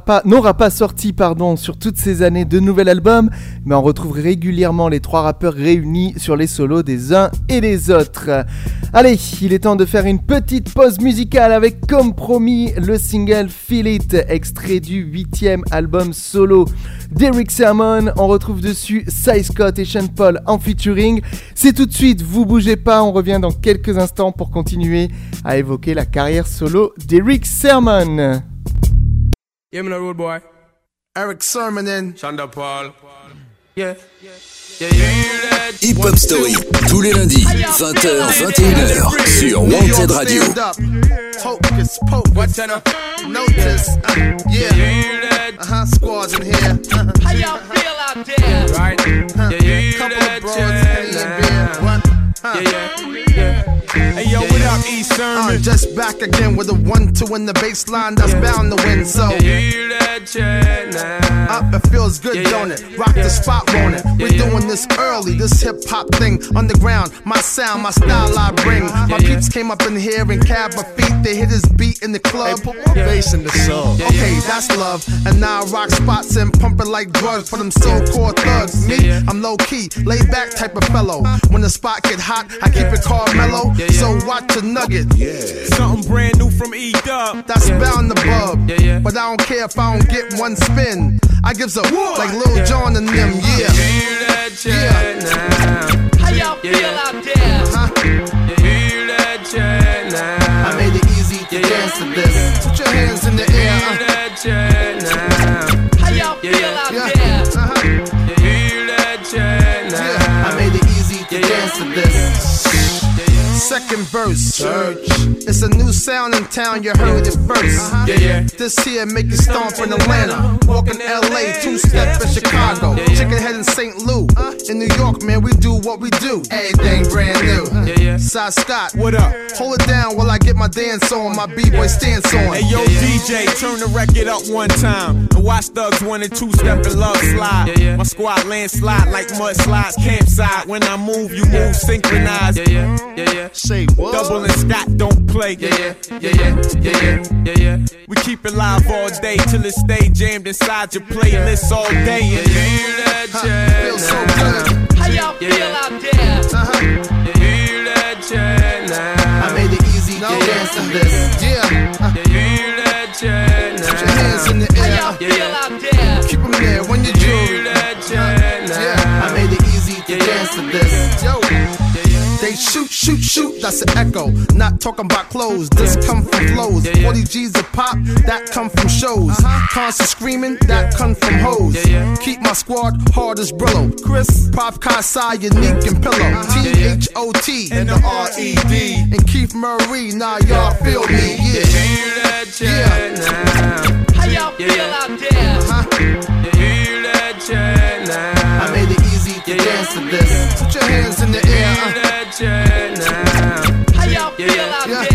pas, sorti pardon, sur toutes ces années de nouvel album, mais on retrouve régulièrement les trois rappeurs réunis sur les solos des uns et des autres. Allez, il est temps de faire une petite pause musicale avec, comme promis, le single Feel It, extrait du huitième album solo d'Eric Sermon. On retrouve dessus Cy Scott et Sean Paul en featuring. C'est tout de suite, vous bougez pas, on revient dans quelques instants pour continuer à évoquer la carrière solo d'Eric Sermon. Sermon. Yeah, me rude boy. Eric Sermon and Shonda Paul. Yeah. Hip Hop Story, tous les lundis, 20h, 21h, sur Wanted Radio. Hocus pocus, notice, yeah, uh-huh, squads in here. Uh-huh. How y'all feel out there? Right, yeah, couple of broads, beer, what? Yeah, yeah. Hey yo, what up, E Sermon? I'm uh, just back again with a one two in the baseline that's bound to win. So up, uh, it feels good, don't it? Rock the spot, won't it? We're doing this early, this hip hop thing underground. My sound, my style, I bring. My peeps came up in here and cab my feet. They hit this beat in the club. Put my bass in the sun. Okay, that's love. And now I rock spots and pump it like drugs for them so-called thugs. Me, I'm low key, laid back type of fellow. When the spot get hot, I keep it Carmelo. So watch a nugget. Yeah. Something brand new from E Dub. That's yeah. bound to bub. Yeah, yeah. But I don't care if I don't get one spin. I gives a Whoa. like Lil yeah. John and them. Yeah. Yeah. Yeah. How y'all feel out there? Huh? Feel that chain now. I made it easy to dance to this. Put your hands in the air. Uh. How y'all feel second verse. Church. It's a new sound in town, you heard it 1st uh-huh. Yeah, yeah. This here make you stomp in Atlanta. walk in LA, two step in Chicago. Chicken head in St. Louis. In New York, man, we do what we do. Everything brand new. Yeah, yeah. Sy Scott, what up? Hold it down while I get my dance on, my B-boy stance on. Hey, yo, DJ, turn the record up one time. And watch thugs one and two step and love slide. My squad landslide like mudslides, campsite. When I move, you move synchronized. Yeah, yeah, yeah, yeah. Say what? Double and Scott don't play. Yeah, yeah, yeah, yeah, yeah, yeah, yeah. We keep it live all day till it stay jammed inside your playlist all day. Yeah, yeah. Huh, feel so good. How y'all feel yeah. out there? Uh-huh. You hear that chant now. I made it easy, no yeah. dance to this. Yeah. Uh. Uh-huh. You hear that chant now. Put your hands in the air. How y'all feel yeah. out there? Keep them there when you do. You hear that chant now. Yeah. I made it easy to yeah. dance to this. Shoot, shoot, that's an echo. Not talking about clothes, this yeah. come from flows. Yeah, yeah. 40 G's a pop, that come from shows. Uh-huh. Constant screaming, that come from hoes. Keep my squad hard as Brillo. Chris, Prof Kasai, unique and pillow. Uh-huh. O T and the R E D. And Keith Murray, now y'all feel me, yeah. Yeah. How y'all feel out there? Uh-huh. I made it easy to dance to this. Put your hands in the air. Uh-huh now. How y'all feel yeah, out yeah.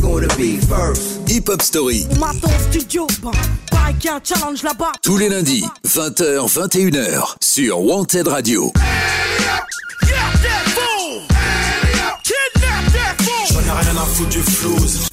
gonna be first. Hip Hop Story. On studio, ben, un challenge là-bas. Tous les lundis, 20h, 21h, sur Wanted Radio. J'en ai rien à foutre du flouze.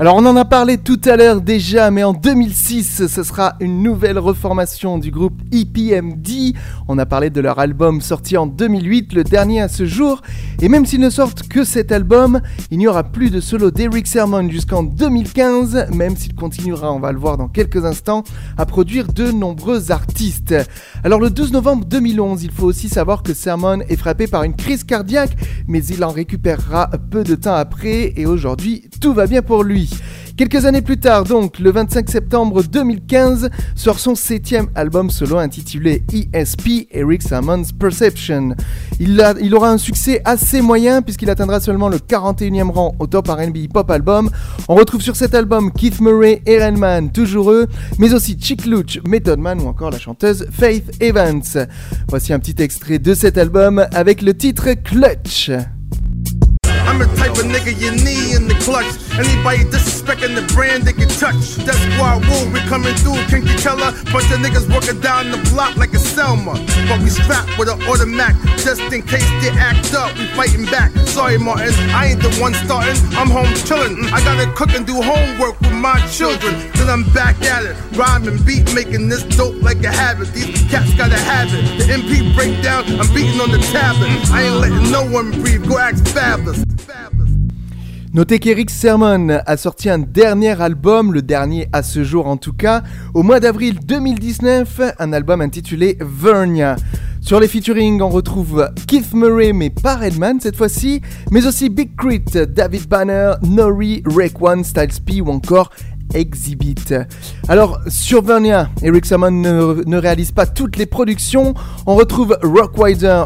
Alors on en a parlé tout à l'heure déjà, mais en 2006, ce sera une nouvelle reformation du groupe EPMD. On a parlé de leur album sorti en 2008, le dernier à ce jour. Et même s'ils ne sortent que cet album, il n'y aura plus de solo d'Eric Sermon jusqu'en 2015, même s'il continuera, on va le voir dans quelques instants, à produire de nombreux artistes. Alors le 12 novembre 2011, il faut aussi savoir que Sermon est frappé par une crise cardiaque, mais il en récupérera peu de temps après et aujourd'hui, tout va bien pour lui. Quelques années plus tard, donc, le 25 septembre 2015, sort son septième album solo intitulé ESP, Eric Simon's Perception. Il, aura un succès assez moyen puisqu'il atteindra seulement le 41e rang au top RB Pop Album. On retrouve sur cet album Keith Murray, Aaron Man, toujours eux, mais aussi Chick Luch, Method Man ou encore la chanteuse Faith Evans. Voici un petit extrait de cet album avec le titre clutch. Anybody disrespecting the brand, they can touch. That's why we coming through, King killer. Bunch of niggas walking down the block like a Selma. But we strapped with an automatic, just in case they act up, we fighting back. Sorry, Martin, I ain't the one starting, I'm home chilling. Mm, I gotta cook and do homework with my children. Then I'm back at it, rhyming, beat making this dope like a habit. These cats gotta have it. The MP breakdown, I'm beating on the tablet. I ain't letting no one breathe, go act fabulous. Notez qu'Eric Sermon a sorti un dernier album, le dernier à ce jour en tout cas, au mois d'avril 2019, un album intitulé Vernia. Sur les featurings, on retrouve Keith Murray, mais pas Redman cette fois-ci, mais aussi Big Crit, David Banner, Nori, Rake One, Styles P ou encore Exhibit. Alors, sur Vernia, Eric Salmon ne, réalise pas toutes les productions. On retrouve Rock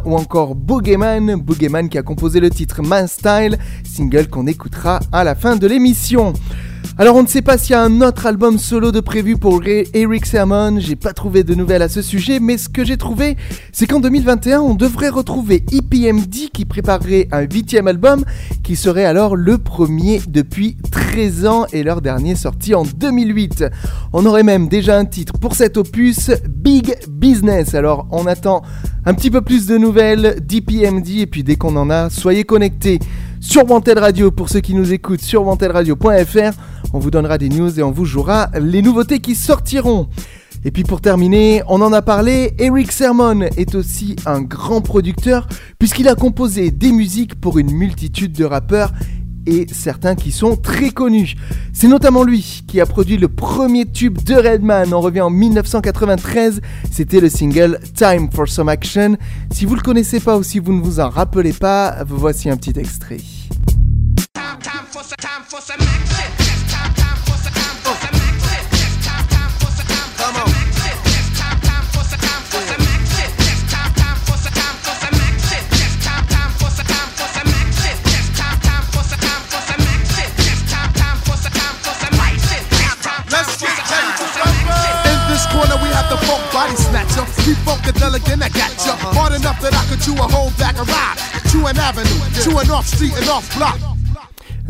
ou encore Boogeyman, Boogeyman qui a composé le titre Man Style, single qu'on écoutera à la fin de l'émission. Alors on ne sait pas s'il y a un autre album solo de prévu pour Eric Sermon, j'ai pas trouvé de nouvelles à ce sujet, mais ce que j'ai trouvé, c'est qu'en 2021, on devrait retrouver EPMD qui préparerait un huitième album, qui serait alors le premier depuis 13 ans et leur dernier sorti en 2008. On aurait même déjà un titre pour cet opus, Big Business. Alors on attend un petit peu plus de nouvelles d'EPMD et puis dès qu'on en a, soyez connectés sur Vantel Radio pour ceux qui nous écoutent sur radio.fr On vous donnera des news et on vous jouera les nouveautés qui sortiront. Et puis pour terminer, on en a parlé, Eric Sermon est aussi un grand producteur puisqu'il a composé des musiques pour une multitude de rappeurs et certains qui sont très connus. C'est notamment lui qui a produit le premier tube de Redman. On revient en 1993. C'était le single Time for Some Action. Si vous le connaissez pas ou si vous ne vous en rappelez pas, voici un petit extrait.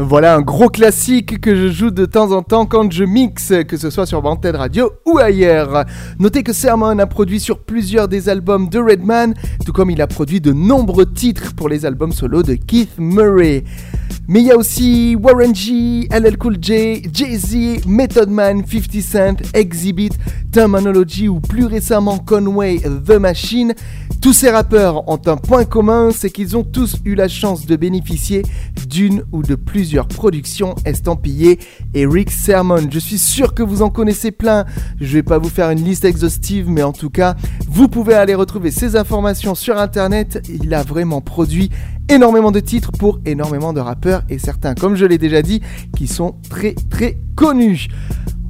Voilà un gros classique que je joue de temps en temps quand je mixe, que ce soit sur Banted Radio ou ailleurs. Notez que Sermon a produit sur plusieurs des albums de Redman, tout comme il a produit de nombreux titres pour les albums solo de Keith Murray. Mais il y a aussi Warren G, LL Cool J, Jay-Z, Method Man, 50 Cent, Exhibit, Terminology ou plus récemment Conway The Machine. Tous ces rappeurs ont un point commun, c'est qu'ils ont tous eu la chance de bénéficier d'une ou de plusieurs productions estampillées Eric Sermon. Je suis sûr que vous en connaissez plein. Je vais pas vous faire une liste exhaustive, mais en tout cas, vous pouvez aller retrouver ces informations sur internet. Il a vraiment produit énormément de titres pour énormément de rappeurs et certains, comme je l'ai déjà dit, qui sont très très connus.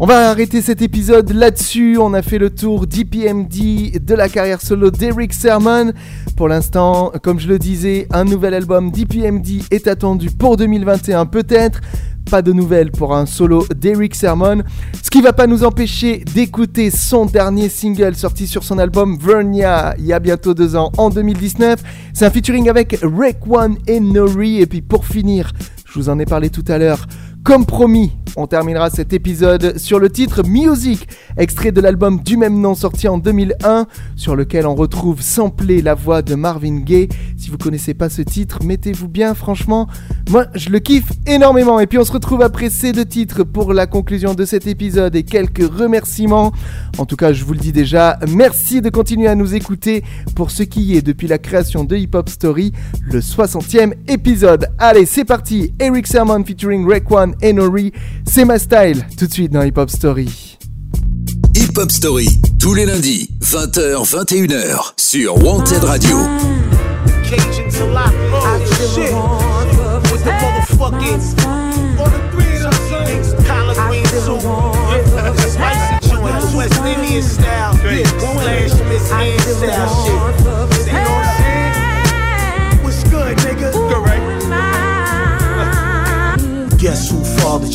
On va arrêter cet épisode là-dessus. On a fait le tour d'IPMD, de la carrière solo d'Eric Sermon. Pour l'instant, comme je le disais, un nouvel album d'IPMD est attendu pour 2021 peut-être pas de nouvelles pour un solo d'Eric Sermon, ce qui va pas nous empêcher d'écouter son dernier single sorti sur son album Vernia il y a bientôt deux ans, en 2019. C'est un featuring avec Rick One et Nori, et puis pour finir, je vous en ai parlé tout à l'heure, comme promis, on terminera cet épisode sur le titre Music, extrait de l'album du même nom sorti en 2001, sur lequel on retrouve samplé la voix de Marvin Gaye. Si vous connaissez pas ce titre, mettez-vous bien, franchement, moi je le kiffe énormément. Et puis on se retrouve après ces deux titres pour la conclusion de cet épisode et quelques remerciements. En tout cas, je vous le dis déjà, merci de continuer à nous écouter pour ce qui est depuis la création de Hip Hop Story, le 60e épisode. Allez, c'est parti, Eric Sermon featuring rekwan. C'est ma style, tout de suite dans Hip Hop Story. Hip Hop Story, tous les lundis, 20h, 21h, sur Wanted Radio.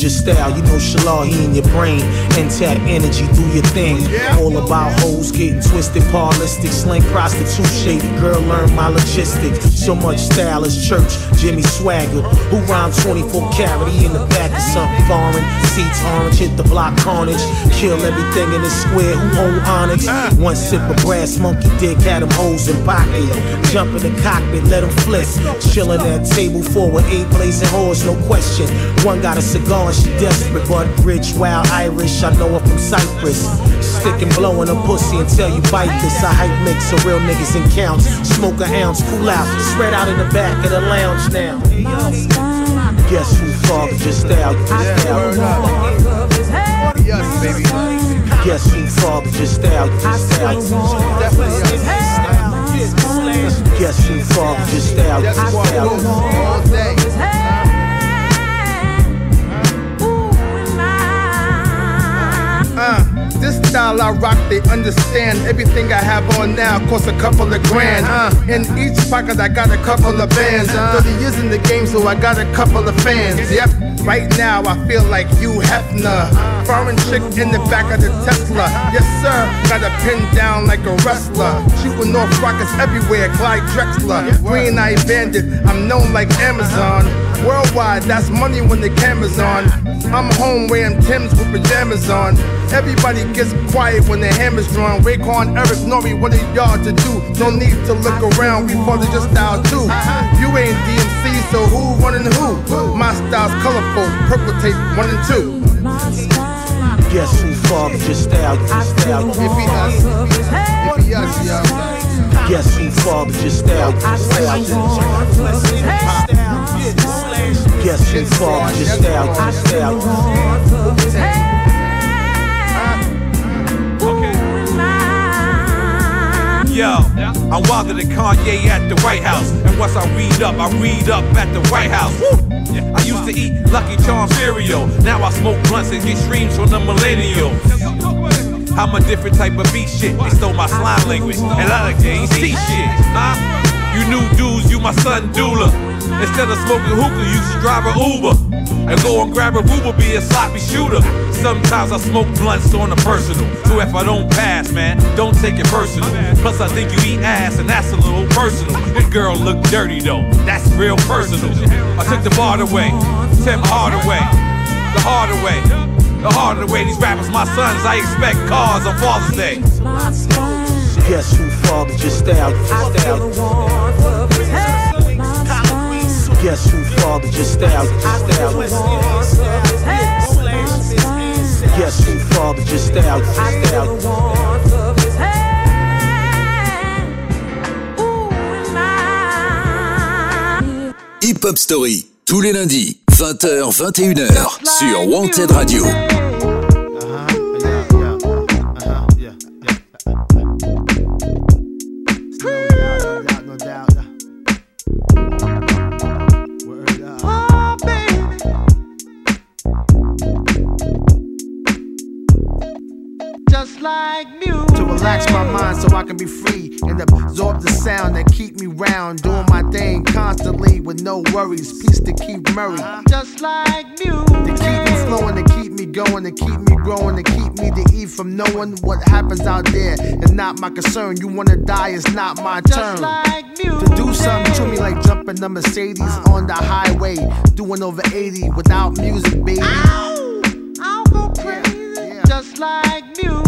your style. You know Shalal, he in your brain. Intact energy, do your thing. All about hoes getting twisted, parlistic, slang prostitute, shady girl, learn my logistics. So much style is church. Jimmy Swagger, who rhymes 24 carat. He in the back of something foreign. Seats orange, hit the block carnage. Kill everything in the square. Who own Onyx? One sip of brass, monkey dick, had them hoes in pocket. Jump in the cockpit, let them flip. Chillin' at table four with eight blazing hoes, no question. One got a cigar, she desperate, but rich, wild Irish. I know Cypress. Stick and blow on a pussy until you bite this. I hype mix so real niggas and counts. Smoke an ounce, cool out, spread out in the back of the lounge now. Guess who father just out? Just out. Yes, baby. Guess who father just out? Just out. Guess who father just out? Just out. style I rock, they understand. Everything I have on now costs a couple of grand. Uh, in each pocket, I got a couple of bands. Uh, 30 years in the game, so I got a couple of fans. Yep, right now I feel like you Hefner. Foreign chick in the back of the Tesla. Yes, sir, got a pin down like a wrestler. Shooting off rockets everywhere, Clyde Drexler. Green Eye Bandit, I'm known like Amazon. Worldwide, that's money when the camera's on. I'm home wearing Tim's with pajamas on. Everybody gets quiet when the hammer's drawn. Raekwon, Erick, Nori, what are y'all to do? No need to look around, we follow just style too. You ain't DMC, so who running who? My style's colorful, purple tape, one and two. Guess who father just style, just style? If he us, if he us, yeah. Guess who father just style, just style? guess we fall just out, just out. Yo, I am wilded than Kanye at the White House, and once I read up, I read up at the White House. I used to eat Lucky Charms cereal, now I smoke blunts and get streams from the millennial. I'm a different type of beat shit. They stole my slime language, and I done gained see shit. Huh? You new dudes, you my son Dula. Instead of smoking hookah, you should drive a Uber. And go and grab a Uber, be a sloppy shooter. Sometimes I smoke blunts on the personal. So if I don't pass, man, don't take it personal. Plus, I think you eat ass, and that's a little personal. That girl look dirty, though. That's real personal. I took the bar away, Tim Hardaway, the Hardaway. The harder way these rappers, my sons, I expect cars on Father's Day. Guess who fathered your style? I feel the warmth of his hand. Guess who fathered your style? I feel the warmth of his hand. Guess who fathered your style? I feel the warmth of his hand. Hip Hop Story, tous les lundis, 20h-21h, sur Wanted Radio. around doing my thing constantly with no worries. Peace to keep Murray. Just like music. To keep me flowing, to keep me going, to keep me growing, to keep me to eat from knowing what happens out there is not my concern. You wanna die, it's not my Just turn. to do something to me like jumping the Mercedes on the highway, doing over 80 without music, baby. I'll go crazy. Yeah. Yeah. Just like music.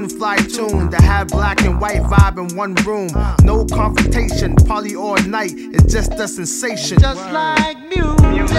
one fly tune to have black and white vibe in one room. No confrontation, poly all night. It's just a sensation. Just like music.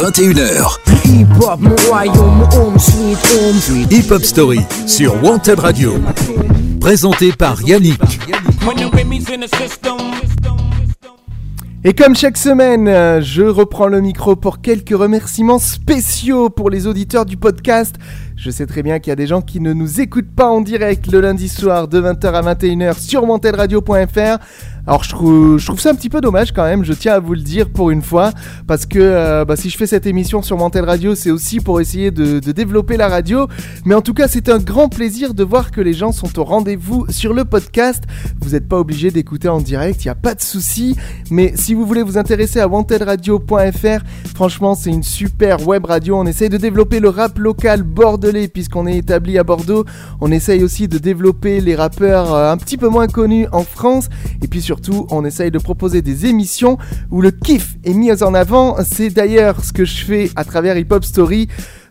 21h. Hip Hop Story sur Wanted Radio. Présenté par Yannick. Et comme chaque semaine, euh, je reprends le micro pour quelques remerciements spéciaux pour les auditeurs du podcast. Je sais très bien qu'il y a des gens qui ne nous écoutent pas en direct le lundi soir de 20h à 21h sur Radio.fr alors je trouve, ça un petit peu dommage quand même, je tiens à vous le dire pour une fois, parce que euh, bah, si je fais cette émission sur Mantel Radio, c'est aussi pour essayer de, développer la radio. Mais en tout cas, c'est un grand plaisir de voir que les gens sont au rendez-vous sur le podcast. Vous n'êtes pas obligé d'écouter en direct, il n'y a pas de souci. Mais si vous voulez vous intéresser à wantedradio.fr, franchement c'est une super web radio. On essaye de développer le rap local bordelais puisqu'on est établi à Bordeaux. On essaye aussi de développer les rappeurs euh, un petit peu moins connus en France. Et puis surtout, on essaye de proposer des émissions où le kiff est mis en avant. C'est d'ailleurs ce que je fais à travers Hip Hop Story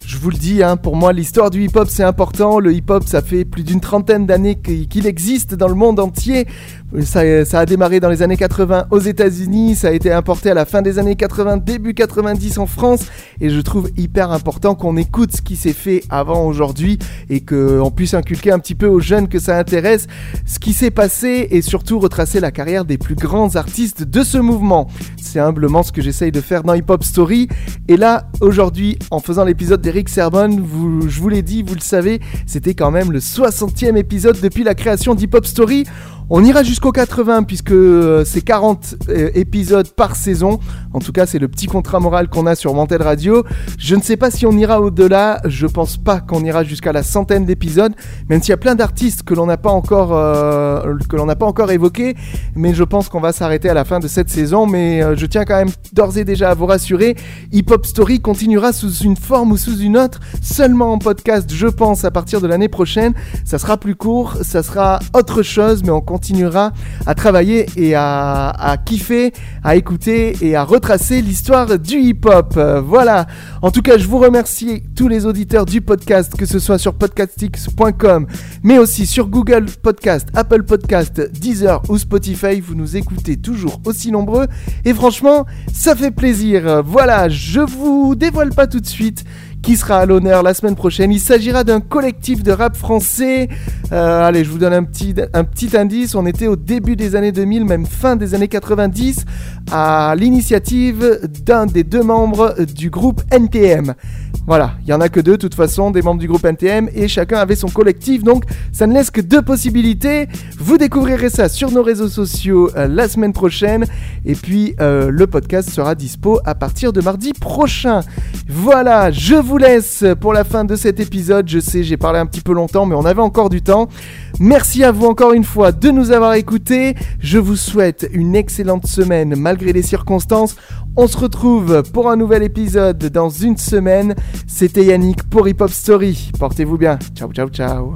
je vous le dis, hein, pour moi, l'histoire du hip-hop, c'est important. Le hip-hop, ça fait plus d'une trentaine d'années qu'il existe dans le monde entier. Euh, ça, ça, a démarré dans les années 80 aux États-Unis, ça a été importé à la fin des années 80, début 90 en France. Et je trouve hyper important qu'on écoute ce qui s'est fait avant aujourd'hui et qu'on puisse inculquer un petit peu aux jeunes que ça intéresse ce qui s'est passé et surtout retracer la carrière des plus grands artistes de ce mouvement. C'est humblement ce que j'essaye de faire dans Hip Hop Story. Et là, aujourd'hui, en faisant l'épisode des Eric je vous l'ai dit, vous le savez, c'était quand même le 60e épisode depuis la création d'Hip Hop Story. On ira jusqu'au 80 puisque euh, c'est 40 euh, épisodes par saison. En tout cas, c'est le petit contrat moral qu'on a sur Mantel Radio. Je ne sais pas si on ira au-delà. Je pense pas qu'on ira jusqu'à la centaine d'épisodes, même s'il y a plein d'artistes que l'on n'a pas encore euh, que l'on n'a pas encore évoqués. Mais je pense qu'on va s'arrêter à la fin de cette saison. Mais je tiens quand même d'ores et déjà à vous rassurer, Hip Hop Story continuera sous une forme ou sous une autre, seulement en podcast, je pense, à partir de l'année prochaine. Ça sera plus court, ça sera autre chose, mais on continuera à travailler et à, kiffer, à écouter et à retracer l'histoire du hip-hop. voilà. En tout cas, je vous remercie tous les auditeurs du podcast, que ce soit sur podcastix.com, mais aussi sur Google Podcast, Apple Podcast, Deezer ou Spotify. Vous nous écoutez toujours aussi nombreux et franchement, ça fait plaisir. Voilà, je vous dévoile pas tout de suite qui sera à l'honneur la semaine prochaine. Il s'agira d'un collectif de rap français. Euh, allez, je vous donne un petit, un petit indice. On était au début des années 2000, même fin des années 90, à l'initiative d'un des deux membres du groupe NTM. Voilà, il n'y en a que deux de toute façon, des membres du groupe NTM, et chacun avait son collectif, donc ça ne laisse que deux possibilités. Vous découvrirez ça sur nos réseaux sociaux euh, la semaine prochaine, et puis euh, le podcast sera dispo à partir de mardi prochain. Voilà, je vous laisse pour la fin de cet épisode. Je sais, j'ai parlé un petit peu longtemps, mais on avait encore du temps. Merci à vous encore une fois de nous avoir écoutés. Je vous souhaite une excellente semaine malgré les circonstances. On se retrouve pour un nouvel épisode dans une semaine. C'était Yannick pour Hip Hop Story. Portez-vous bien. Ciao, ciao, ciao.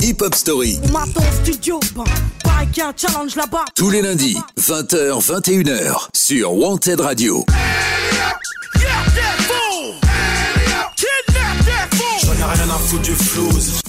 Hip Hop Story. Bah, Tous les lundis, 20h, 21h, sur Wanted Radio rien à foutre du flouze